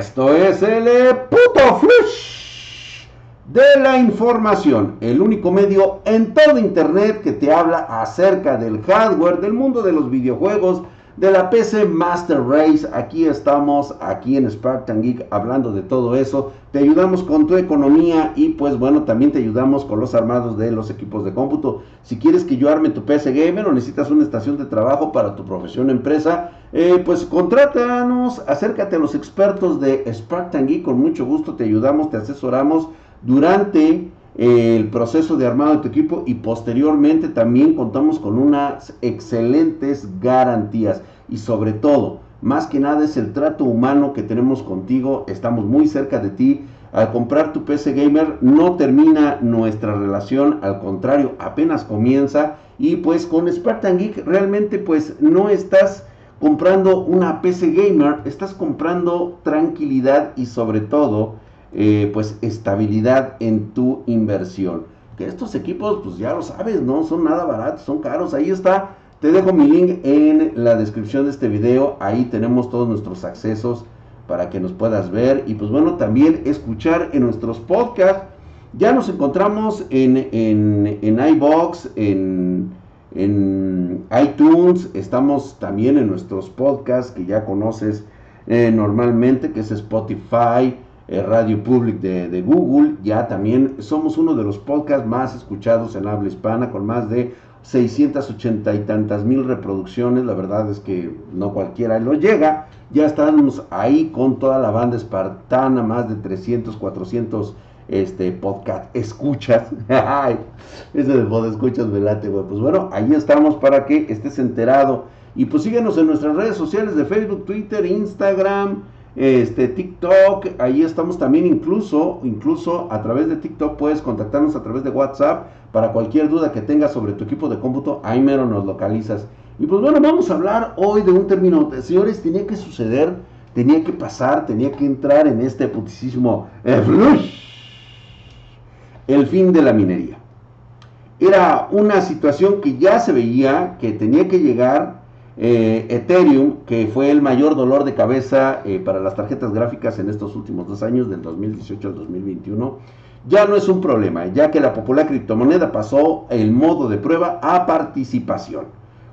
Esto es el eh, puto flush de la información, el único medio en todo internet que te habla acerca del hardware, del mundo de los videojuegos, de la PC Master Race. Aquí estamos, aquí en Spartan Geek, hablando de todo eso. Te ayudamos con tu economía y pues bueno, también te ayudamos con los armados de los equipos de cómputo. Si quieres que yo arme tu PC Gamer o necesitas una estación de trabajo para tu profesión empresa, eh, pues contrátanos, acércate a los expertos de Spartan Geek. Con mucho gusto te ayudamos, te asesoramos durante el proceso de armado de tu equipo y posteriormente también contamos con unas excelentes garantías y sobre todo, más que nada es el trato humano que tenemos contigo, estamos muy cerca de ti. Al comprar tu PC Gamer no termina nuestra relación, al contrario, apenas comienza y pues con Spartan Geek realmente pues no estás comprando una PC Gamer, estás comprando tranquilidad y sobre todo eh, pues estabilidad en tu inversión. Que estos equipos, pues ya lo sabes, no son nada baratos, son caros. Ahí está, te dejo mi link en la descripción de este video. Ahí tenemos todos nuestros accesos para que nos puedas ver y pues bueno, también escuchar en nuestros podcasts. Ya nos encontramos en, en, en iBox, en, en iTunes, estamos también en nuestros podcasts que ya conoces eh, normalmente, que es Spotify, eh, Radio Public de, Google. Ya también somos uno de los podcasts más escuchados en habla hispana, con más de 680 y tantas mil reproducciones. La verdad es que no cualquiera lo llega. Ya estamos ahí con toda la banda espartana, más de 300, 400 este podcast escuchas. Ese de pod escuchas me late. Pues bueno, ahí estamos para que estés enterado. Y pues síguenos en nuestras redes sociales de Facebook, Twitter, Instagram este TikTok, ahí estamos también incluso, incluso a través de TikTok puedes contactarnos a través de WhatsApp para cualquier duda que tengas sobre tu equipo de cómputo, ahí mero nos localizas. Y pues bueno, vamos a hablar hoy de un término, señores, tenía que suceder, tenía que pasar, tenía que entrar en este putisísimo el fin de la minería. Era una situación que ya se veía, que tenía que llegar, eh, Ethereum, que fue el mayor dolor de cabeza eh, para las tarjetas gráficas en estos últimos dos años, del 2018 al 2021, ya no es un problema, ya que la popular criptomoneda pasó el modo de prueba a participación.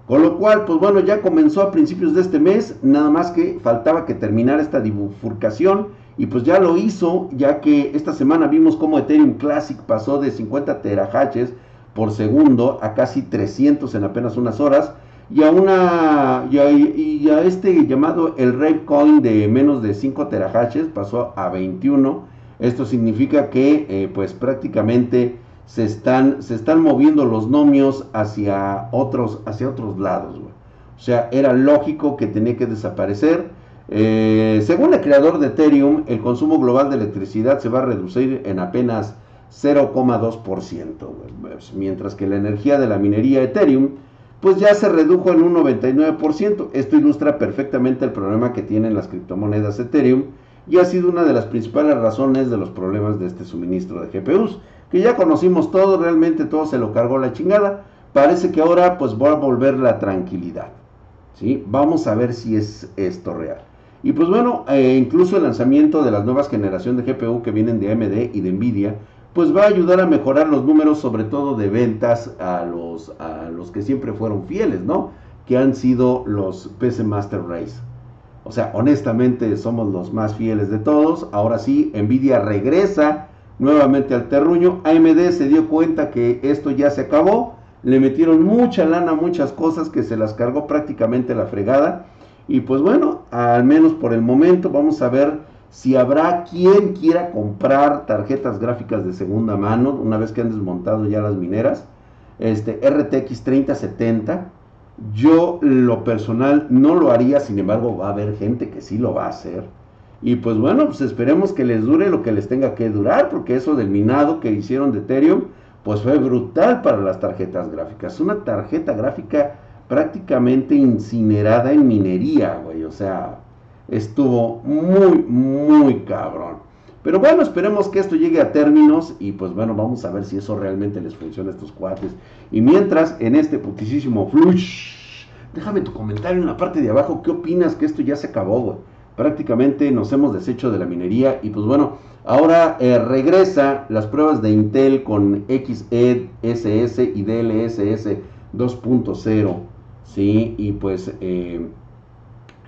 Con lo cual, pues bueno, ya comenzó a principios de este mes, nada más que faltaba que terminara esta bifurcación y pues ya lo hizo, ya que esta semana vimos cómo Ethereum Classic pasó de 50 terahashes por segundo a casi 300 en apenas unas horas y a una y a, este llamado el Rave Coin de menos de 5 terahashes pasó a 21 esto significa que eh, pues prácticamente se están se están moviendo los nomios hacia otros hacia otros lados o sea era lógico que tenía que desaparecer. Eh, según el creador de Ethereum el consumo global de electricidad se va a reducir en apenas 0,2% mientras que la energía de la minería Ethereum pues ya se redujo en un 99%. Esto ilustra perfectamente el problema que tienen las criptomonedas Ethereum y ha sido una de las principales razones de los problemas de este suministro de GPUs, que ya conocimos todo, realmente todo se lo cargó la chingada. Parece que ahora pues va a volver la tranquilidad. ¿sí? Vamos a ver si es esto real. Y pues bueno, eh, incluso el lanzamiento de las nuevas generaciones de GPU que vienen de AMD y de Nvidia pues va a ayudar a mejorar los números, sobre todo de ventas a los, a los que siempre fueron fieles, ¿no? Que han sido los PC Master Race. O sea, honestamente somos los más fieles de todos. Ahora sí, Nvidia regresa nuevamente al terruño. AMD se dio cuenta que esto ya se acabó. Le metieron mucha lana, muchas cosas que se las cargó prácticamente la fregada. Y pues bueno, al menos por el momento vamos a ver si habrá quien quiera comprar tarjetas gráficas de segunda mano, una vez que han desmontado ya las mineras, este RTX 3070. Yo lo personal no lo haría, sin embargo va a haber gente que sí lo va a hacer. Y pues bueno, pues esperemos que les dure lo que les tenga que durar, porque eso del minado que hicieron de Ethereum, pues fue brutal para las tarjetas gráficas. Una tarjeta gráfica prácticamente incinerada en minería, güey. O sea, estuvo muy, muy cabrón. Pero bueno, esperemos que esto llegue a términos y pues bueno, vamos a ver si eso realmente les funciona a estos cuates. Y mientras, en este putisísimo flush, déjame tu comentario en la parte de abajo, ¿qué opinas que esto ya se acabó, güey? prácticamente nos hemos deshecho de la minería y pues bueno, ahora eh, regresa las pruebas de Intel con XeSS y DLSS 2.0, ¿sí? Y pues eh,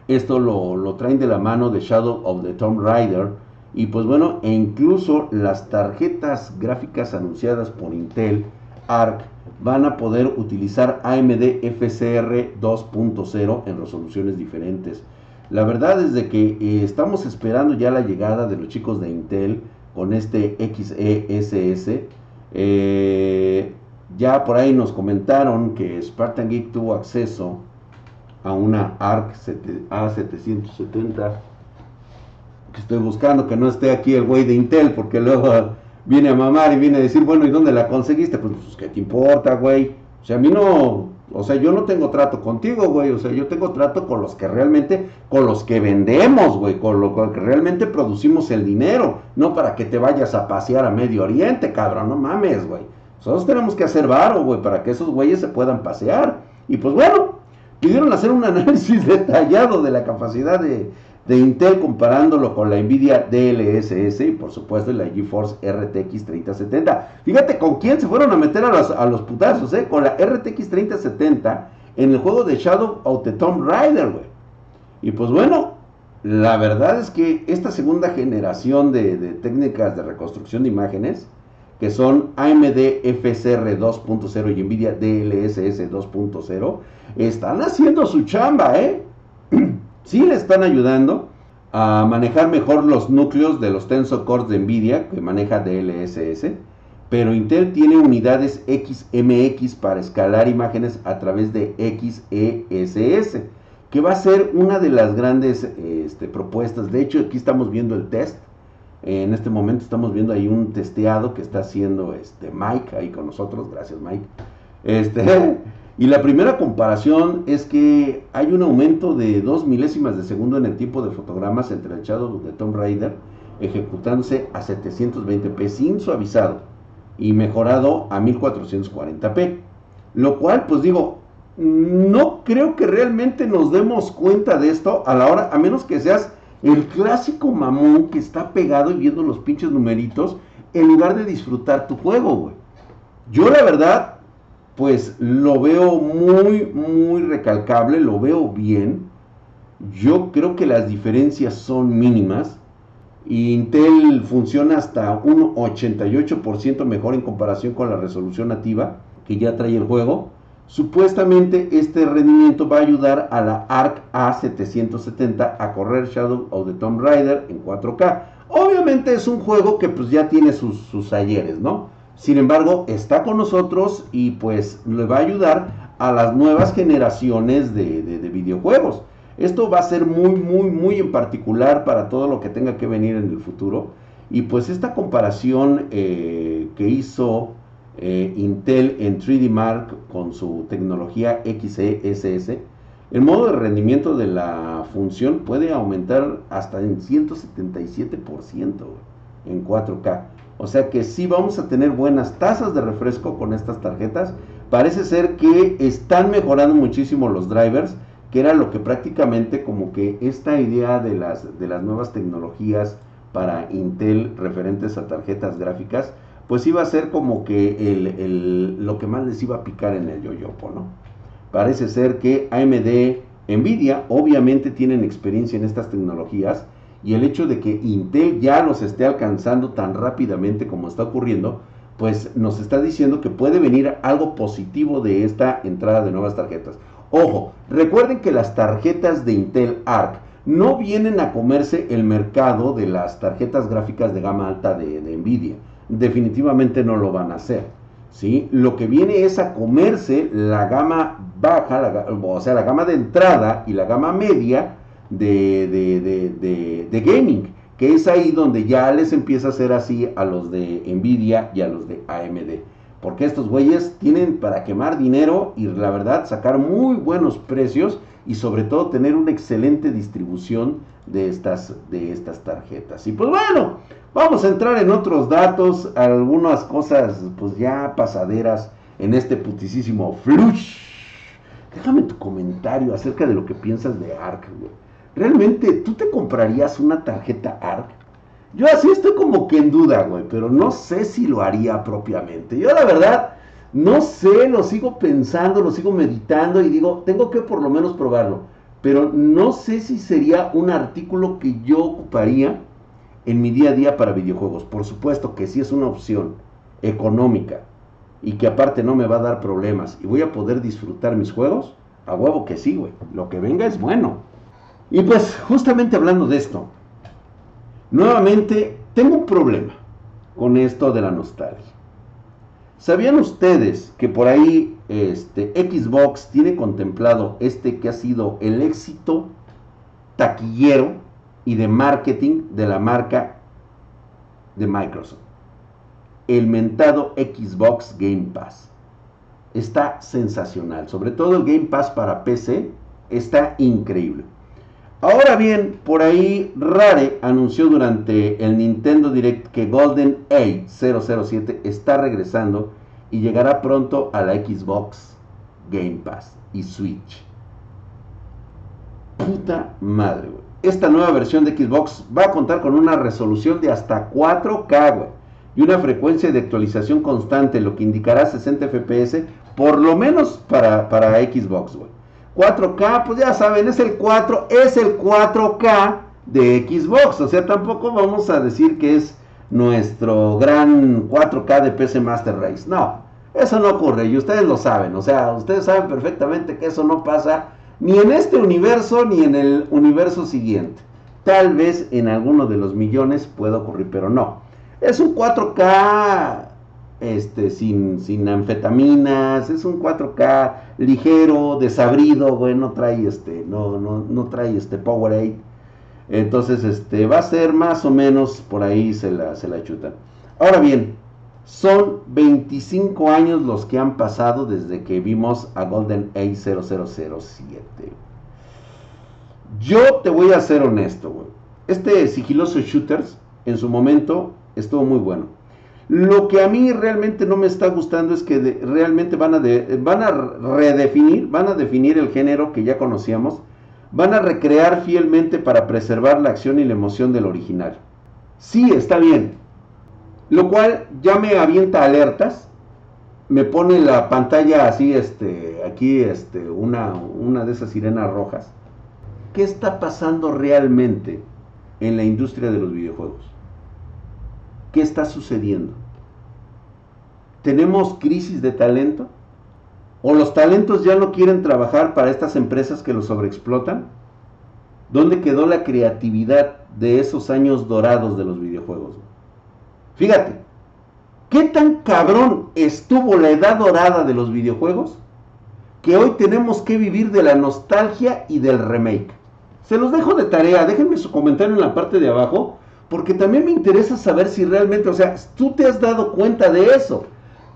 esto lo, lo, traen de la mano de Shadow of the Tomb Raider y pues bueno, e incluso las tarjetas gráficas anunciadas por Intel ARC van a poder utilizar AMD FCR 2.0 en resoluciones diferentes. La verdad es de que eh, estamos esperando ya la llegada de los chicos de Intel con este XeSS. Eh, ya por ahí nos comentaron que Spartan Geek tuvo acceso a una ARC A770 que estoy buscando, que no esté aquí el güey de Intel, porque luego viene a mamar y viene a decir, bueno, ¿y dónde la conseguiste? Pues, pues ¿qué te importa, güey? O sea, a mí no, o sea, yo no tengo trato contigo, güey. O sea, yo tengo trato con los que realmente, con los que vendemos, güey. Con lo que realmente producimos el dinero. No para que te vayas a pasear a Medio Oriente, cabrón. No mames, güey. Nosotros tenemos que hacer varo, güey, para que esos güeyes se puedan pasear. Y pues bueno, pidieron hacer un análisis detallado de la capacidad de, de Intel comparándolo con la Nvidia DLSS y por supuesto la GeForce RTX 3070. Fíjate con quién se fueron a meter a los, a los putazos, ¿eh? Con la RTX 3070 en el juego de Shadow of the Tomb Raider, güey. Y pues bueno, la verdad es que esta segunda generación de, de técnicas de reconstrucción de imágenes, que son AMD FSR 2.0 y Nvidia DLSS 2.0, están haciendo su chamba, ¿eh? sí le están ayudando a manejar mejor los núcleos de los Tensor Cores de Nvidia, que maneja DLSS, pero Intel tiene unidades XMX para escalar imágenes a través de XESS, que va a ser una de las grandes este, propuestas. De hecho, aquí estamos viendo el test. En este momento estamos viendo ahí un testeado que está haciendo este Mike ahí con nosotros. Gracias, Mike. Este, Y la primera comparación es que hay un aumento de dos milésimas de segundo en el tiempo de fotogramas entre el Shadow de Tomb Raider ejecutándose a 720p sin suavizado y mejorado a 1440p. Lo cual, pues digo, no creo que realmente nos demos cuenta de esto a la hora, a menos que seas el clásico mamón que está pegado y viendo los pinches numeritos en lugar de disfrutar tu juego, güey. Yo la verdad pues lo veo muy, muy recalcable, lo veo bien. Yo creo que las diferencias son mínimas. Intel funciona hasta un 88% mejor en comparación con la resolución nativa que ya trae el juego. Supuestamente este rendimiento va a ayudar a la ARC A770 a correr Shadow of the Tomb Raider en 4K. Obviamente es un juego que pues ya tiene sus, sus ayeres, ¿no? Sin embargo, está con nosotros y pues le va a ayudar a las nuevas generaciones de, videojuegos. Esto va a ser muy, muy, muy en particular para todo lo que tenga que venir en el futuro. Y pues esta comparación eh, que hizo eh, Intel en 3D Mark con su tecnología XeSS, el modo de rendimiento de la función puede aumentar hasta en 177% en 4K. O sea que sí vamos a tener buenas tasas de refresco con estas tarjetas. Parece ser que están mejorando muchísimo los drivers, que era lo que prácticamente como que esta idea de las, de las nuevas tecnologías para Intel referentes a tarjetas gráficas, pues iba a ser como que lo que más les iba a picar en el yoyopo, ¿no? Parece ser que AMD, Nvidia, obviamente tienen experiencia en estas tecnologías, y el hecho de que Intel ya los esté alcanzando tan rápidamente como está ocurriendo, pues nos está diciendo que puede venir algo positivo de esta entrada de nuevas tarjetas. Ojo, recuerden que las tarjetas de Intel Arc no vienen a comerse el mercado de las tarjetas gráficas de gama alta de, Nvidia. Definitivamente no lo van a hacer. ¿sí? Lo que viene es a comerse la gama baja, o sea, la gama de entrada y la gama media de, de, de, gaming, que es ahí donde ya les empieza a hacer así a los de Nvidia y a los de AMD. Porque estos güeyes tienen para quemar dinero y la verdad sacar muy buenos precios y sobre todo tener una excelente distribución de estas, de estas tarjetas. Y pues bueno, vamos a entrar en otros datos, algunas cosas pues ya pasaderas en este putisísimo flush. Déjame tu comentario acerca de lo que piensas de ARC, güey. ¿realmente tú te comprarías una tarjeta ARC? Yo así estoy como que en duda, güey, pero no sé si lo haría propiamente. Yo la verdad, no sé, lo sigo pensando, lo sigo meditando y digo, tengo que por lo menos probarlo. Pero no sé si sería un artículo que yo ocuparía en mi día a día para videojuegos. Por supuesto que sí es una opción económica y que aparte no me va a dar problemas y voy a poder disfrutar mis juegos, a huevo que sí, güey. Lo que venga es bueno. Y pues justamente hablando de esto, nuevamente tengo un problema con esto de la nostalgia. ¿Sabían ustedes que por ahí este, Xbox tiene contemplado este que ha sido el éxito taquillero y de marketing de la marca de Microsoft? El mentado Xbox Game Pass. Está sensacional. Sobre todo el Game Pass para PC está increíble. Ahora bien, por ahí Rare anunció durante el Nintendo Direct que Golden A 007 está regresando y llegará pronto a la Xbox Game Pass y Switch. Puta madre, güey. Esta nueva versión de Xbox va a contar con una resolución de hasta 4K, güey, y una frecuencia de actualización constante, lo que indicará 60 FPS, por lo menos para, para Xbox, güey. 4K, pues ya saben, es el 4, es el 4K de Xbox. O sea, tampoco vamos a decir que es nuestro gran 4K de PC Master Race. No, eso no ocurre y ustedes lo saben. O sea, ustedes saben perfectamente que eso no pasa ni en este universo ni en el universo siguiente. Tal vez en alguno de los millones pueda ocurrir, pero no. Es un 4K este, sin, sin anfetaminas, es un 4K ligero, desabrido, güey, no trae este, no, no, no trae este Powerade. Entonces, este, va a ser más o menos por ahí se la, se la chutan. Ahora bien, son 25 años los que han pasado desde que vimos a Golden A 0007. Yo te voy a ser honesto, güey. Este sigiloso shooters en su momento estuvo muy bueno lo que a mí realmente no me está gustando es que realmente van a, van a redefinir, van a definir el género que ya conocíamos, van a recrear fielmente para preservar la acción y la emoción del original. Sí, está bien. Lo cual ya me avienta alertas, me pone la pantalla así, este, aquí, este, una, una de esas sirenas rojas. ¿Qué está pasando realmente en la industria de los videojuegos? ¿Qué está sucediendo? ¿Tenemos crisis de talento? ¿O los talentos ya no quieren trabajar para estas empresas que los sobreexplotan? ¿Dónde quedó la creatividad de esos años dorados de los videojuegos? Fíjate, ¿qué tan cabrón estuvo la edad dorada de los videojuegos? Que hoy tenemos que vivir de la nostalgia y del remake. Se los dejo de tarea, déjenme su comentario en la parte de abajo porque también me interesa saber si realmente, o sea, tú te has dado cuenta de eso.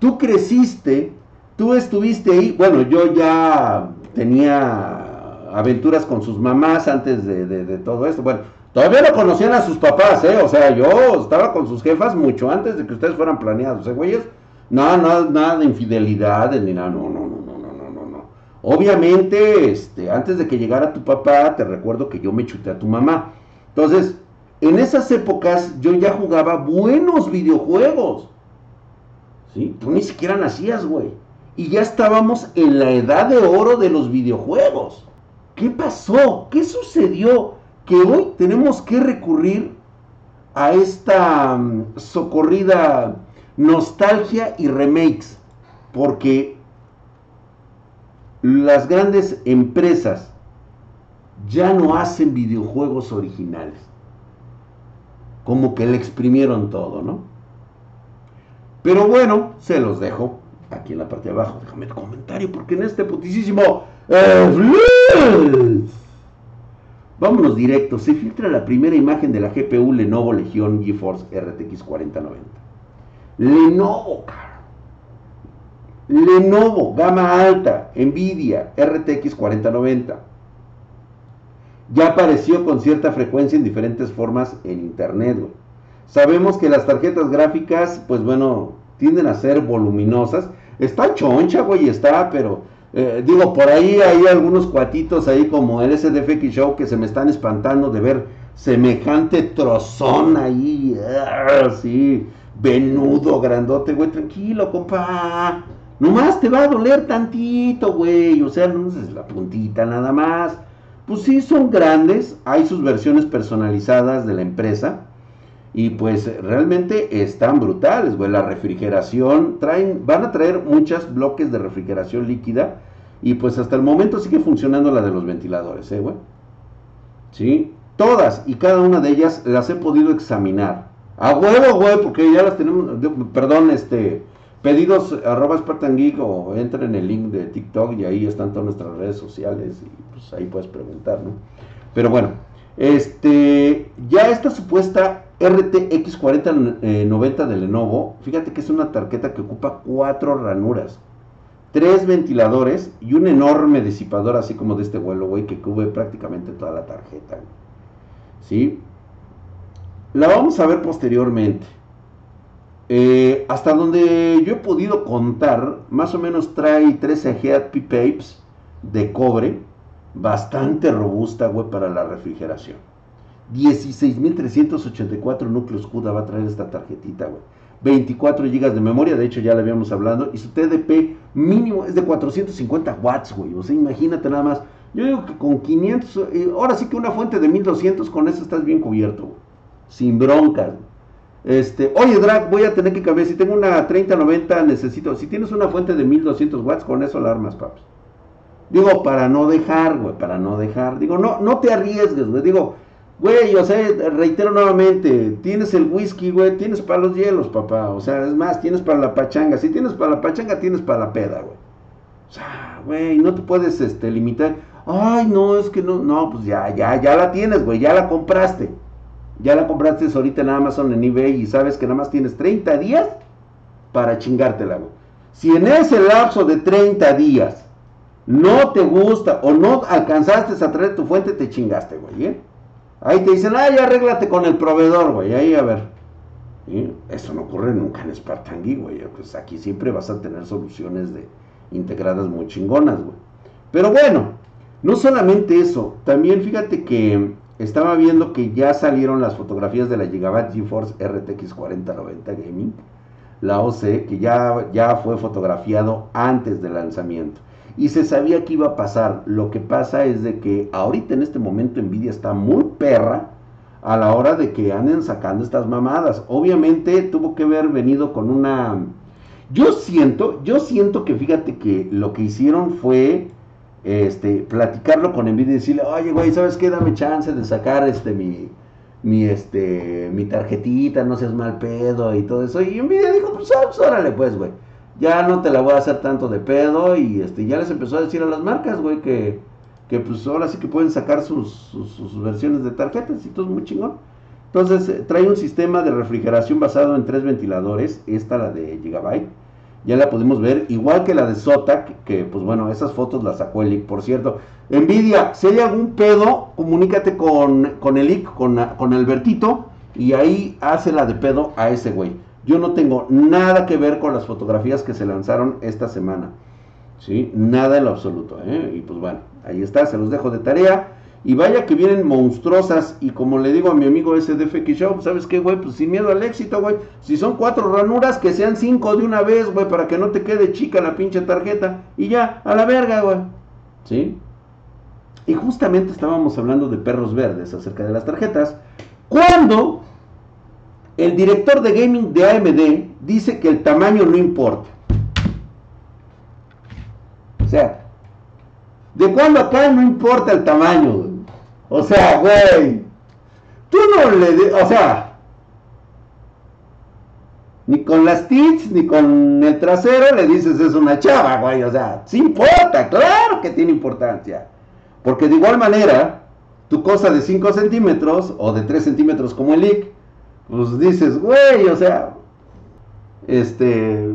Tú creciste, tú estuviste ahí, bueno, yo ya tenía aventuras con sus mamás antes de, todo esto. Bueno, todavía no conocían a sus papás, ¿eh? O sea, yo estaba con sus jefas mucho antes de que ustedes fueran planeados, ¿eh, güeyes? No, no, nada de infidelidad, ni nada, no, no, no, no, no, no, no. Obviamente, este, antes de que llegara tu papá, te recuerdo que yo me chuté a tu mamá. Entonces, en esas épocas yo ya jugaba buenos videojuegos. Tú ni siquiera nacías, güey. Y ya estábamos en la edad de oro de los videojuegos. ¿Qué pasó? ¿Qué sucedió? Que hoy tenemos que recurrir a esta mm, socorrida nostalgia y remakes. Porque las grandes empresas ya no hacen videojuegos originales como que le exprimieron todo, ¿no? Pero bueno, se los dejo aquí en la parte de abajo. Déjame el comentario porque en este putisísimo... Vámonos directo. Se filtra la primera imagen de la GPU Lenovo Legion GeForce RTX 4090. Lenovo, cara. Lenovo, gama alta, Nvidia RTX 4090 ya apareció con cierta frecuencia en diferentes formas en internet. Sabemos que las tarjetas gráficas, pues bueno, tienden a ser voluminosas. Está choncha, güey, está, pero Eh, digo, por ahí hay algunos cuatitos ahí como el SDFX Show que se me están espantando de ver semejante trozón ahí, así, venudo, grandote, güey, tranquilo, compa. Nomás te va a doler tantito, güey, o sea, no es la puntita nada más. Pues sí, son grandes, hay sus versiones personalizadas de la empresa. Y pues realmente están brutales, güey. La refrigeración, traen, van a traer muchos bloques de refrigeración líquida. Y pues hasta el momento sigue funcionando la de los ventiladores, ¿eh, güey? Sí, todas y cada una de ellas las he podido examinar. A huevo, güey, porque ya las tenemos, perdón, este, pedidos arroba Spartan Geek o entra en el link de TikTok y ahí están todas nuestras redes sociales y pues ahí puedes preguntar, ¿no? Pero bueno, este, ya esta supuesta RTX 4090 de Lenovo, fíjate que es una tarjeta que ocupa cuatro ranuras, tres ventiladores y un enorme disipador así como de este vuelo, que cubre prácticamente toda la tarjeta. ¿Sí? La vamos a ver posteriormente. Eh, hasta donde yo he podido contar, más o menos trae 13 Heat Papes de cobre, bastante robusta, güey, para la refrigeración. 16.384 núcleos CUDA va a traer esta tarjetita, güey. 24 GB de memoria, de hecho ya le habíamos hablado, y su TDP mínimo es de 450 watts, güey. O sea, imagínate nada más. Yo digo que con 500, eh, ahora sí que una fuente de 1200, con eso estás bien cubierto, güey. Sin broncas. Este, oye, Drag, voy a tener que cambiar. Si tengo una 3090, necesito. Si tienes una fuente de 1200 watts, con eso la armas, paps. Digo, para no dejar, güey, para no dejar. Digo, no, no te arriesgues, güey. Digo, Güey, o sea, reitero nuevamente, tienes el whisky, güey, tienes para los hielos, papá. O sea, es más, tienes para la pachanga. Si tienes para la pachanga, tienes para la peda, güey. O sea, güey, no te puedes este, limitar. Ay, no, es que no, no, pues ya, ya, ya la tienes, güey, ya la compraste. Ya la compraste ahorita en Amazon, en eBay, y sabes que nada más tienes 30 días para chingártela, güey. Si en ese lapso de 30 días no te gusta o no alcanzaste a traer tu fuente, te chingaste, güey, ¿eh? Ahí te dicen, ay, arréglate con el proveedor, güey. Ahí a ver. Eso no ocurre nunca en Spartangui, güey. Pues aquí siempre vas a tener soluciones de integradas muy chingonas, güey. Pero bueno, no solamente eso. También fíjate que estaba viendo que ya salieron las fotografías de la Gigabyte GeForce RTX 4090 Gaming. La OC, que ya, ya fue fotografiado antes del lanzamiento y se sabía que iba a pasar. Lo que pasa es de que ahorita en este momento Nvidia está muy perra a la hora de que anden sacando estas mamadas. Obviamente tuvo que haber venido con una... Yo siento, yo siento que fíjate que lo que hicieron fue este, platicarlo con Nvidia y decirle, oye güey, ¿sabes qué? Dame chance de sacar este mi, mi, este, mi tarjetita, no seas mal pedo y todo eso. Y Nvidia dijo, pues, ah, pues órale pues, güey ya no te la voy a hacer tanto de pedo y este ya les empezó a decir a las marcas, güey, que, que pues ahora sí que pueden sacar sus, sus, versiones de tarjetas y todo es muy chingón. Entonces eh, trae un sistema de refrigeración basado en tres ventiladores, esta la de Gigabyte, ya la pudimos ver, igual que la de Zotac, que pues bueno, esas fotos las sacó el IC, por cierto. Nvidia, si hay algún pedo, comunícate con, con el IC, con, con Albertito, y ahí hace la de pedo a ese güey. Yo no tengo nada que ver con las fotografías que se lanzaron esta semana. ¿Sí? Nada en lo absoluto. ¿eh? Y pues bueno, ahí está, se los dejo de tarea. Y vaya que vienen monstruosas. Y como le digo a mi amigo SDFX Show, ¿sabes qué, güey? Pues sin miedo al éxito, güey. Si son cuatro ranuras, que sean cinco de una vez, güey, para que no te quede chica la pinche tarjeta. Y ya, a la verga, güey. ¿Sí? Y justamente estábamos hablando de perros verdes acerca de las tarjetas. Cuando el director de gaming de AMD dice que el tamaño no importa. O sea, ¿de cuándo acá no importa el tamaño? O sea, güey. Tú no le... o sea, ni con las tits, ni con el trasero le dices es una chava, güey. O sea, sí importa, claro que tiene importancia. Porque de igual manera, tu cosa de 5 centímetros o de 3 centímetros como el IC, pues dices, güey, o sea, este,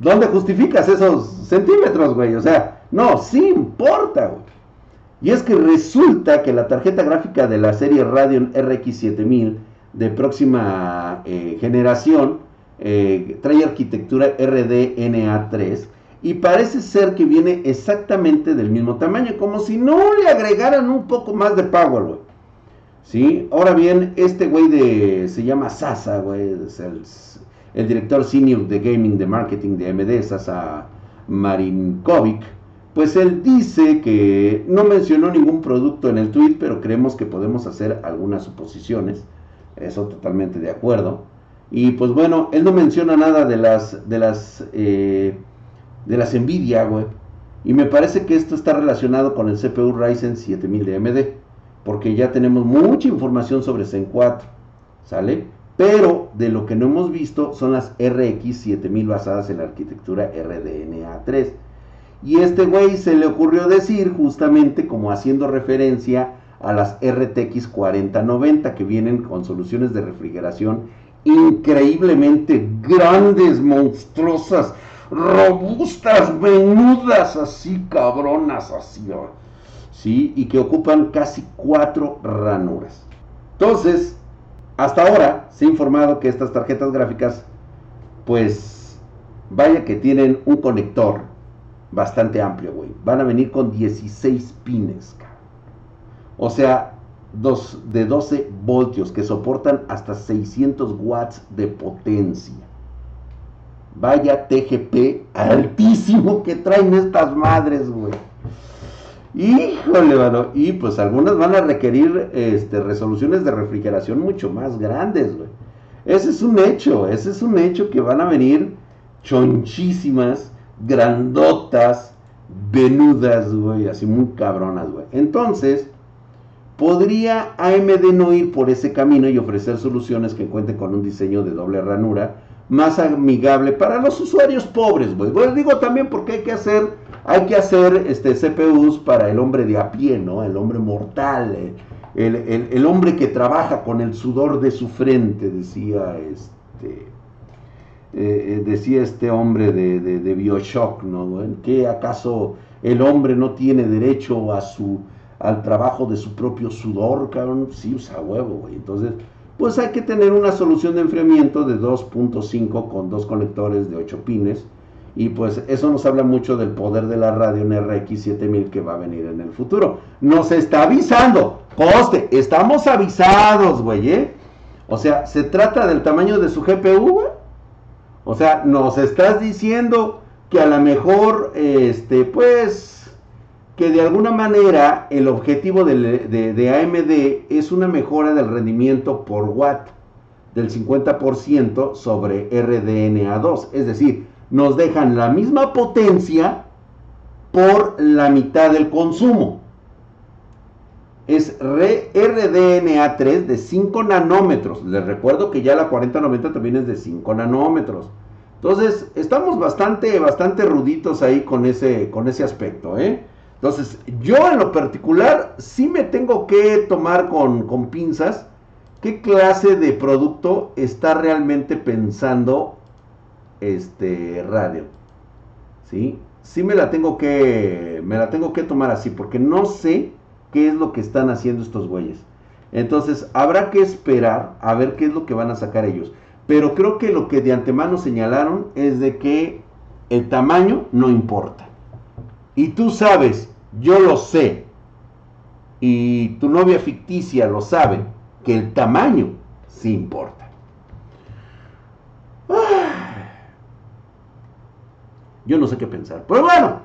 ¿dónde justificas esos centímetros, güey? O sea, no, sí importa, güey. Y es que resulta que la tarjeta gráfica de la serie Radeon RX 7000 de próxima eh, generación eh, trae arquitectura RDNA3 y parece ser que viene exactamente del mismo tamaño, como si no le agregaran un poco más de power, güey. ¿Sí? Ahora bien, este güey de, se llama Sasa, güey, es el, director senior de gaming de marketing de AMD, Sasa Marinkovic, pues él dice que no mencionó ningún producto en el tweet, pero creemos que podemos hacer algunas suposiciones, eso totalmente de acuerdo. Y pues bueno, él no menciona nada de las, de las, eh, de las Nvidia, güey. Y me parece que esto está relacionado con el CPU Ryzen 7000 de AMD, porque ya tenemos mucha información sobre Zen 4, ¿sale? Pero de lo que no hemos visto son las RX 7000 basadas en la arquitectura RDNA3. Y este güey se le ocurrió decir justamente como haciendo referencia a las RTX 4090 que vienen con soluciones de refrigeración increíblemente grandes, monstruosas, robustas, venudas, así cabronas, así, ¿sí? Y que ocupan casi cuatro ranuras. Entonces, hasta ahora se ha informado que estas tarjetas gráficas, pues, vaya que tienen un conector bastante amplio, güey. Van a venir con 16 pines. O sea, dos, de 12 voltios que soportan hasta 600 watts de potencia. Vaya TGP altísimo que traen estas madres, güey. Híjole, mano. Y pues algunas van a requerir este, resoluciones de refrigeración mucho más grandes, güey. Ese es un hecho, ese es un hecho que van a venir chonchísimas, grandotas, venudas, güey, así muy cabronas, güey. Entonces, ¿Podría AMD no ir por ese camino y ofrecer soluciones que cuenten con un diseño de doble ranura más amigable para los usuarios pobres, güey? Bueno, digo también porque hay que hacer, hay que hacer este, CPUs para el hombre de a pie, ¿no? El hombre mortal, eh, el, hombre que trabaja con el sudor de su frente, decía este... Eh, eh, decía este hombre de, de, Bioshock, ¿no? ¿Que acaso el hombre no tiene derecho a su al trabajo de su propio sudor, cabrón, sí, usa huevo, güey. Entonces, pues hay que tener una solución de enfriamiento de 2.5 con dos conectores de 8 pines. Y pues eso nos habla mucho del poder de la radio en RX 7000 que va a venir en el futuro. Nos está avisando, coste, estamos avisados, güey, ¿eh? O sea, se trata del tamaño de su GPU, güey. O sea, nos estás diciendo que a lo mejor, este, pues, que de alguna manera el objetivo de, AMD es una mejora del rendimiento por watt del 50% sobre RDNA2. Es decir, nos dejan la misma potencia por la mitad del consumo. Es RDNA3 de 5 nanómetros. Les recuerdo que ya la 4090 también es de 5 nanómetros. Entonces, estamos bastante, bastante ruditos ahí con ese, con ese aspecto, ¿eh? Entonces, yo en lo particular sí me tengo que tomar con, pinzas qué clase de producto está realmente pensando este radio. ¿Sí? Sí me la tengo que me la tengo que tomar así porque no sé qué es lo que están haciendo estos güeyes. Entonces, habrá que esperar a ver qué es lo que van a sacar ellos. Pero creo que lo que de antemano señalaron es de que el tamaño no importa. Y tú sabes yo lo sé, y tu novia ficticia lo sabe, que el tamaño sí importa. Yo no sé qué pensar. Pero bueno,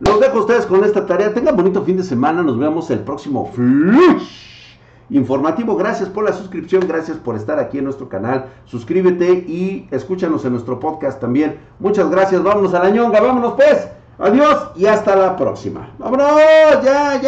los dejo a ustedes con esta tarea. Tengan bonito fin de semana. Nos vemos el próximo Flush informativo. Gracias por la suscripción. Gracias por estar aquí en nuestro canal. Suscríbete y escúchanos en nuestro podcast también. Muchas gracias. Vámonos a la ñonga. Vámonos pues. Adiós y hasta la próxima. ¡Vámonos! ¡Ya, ya!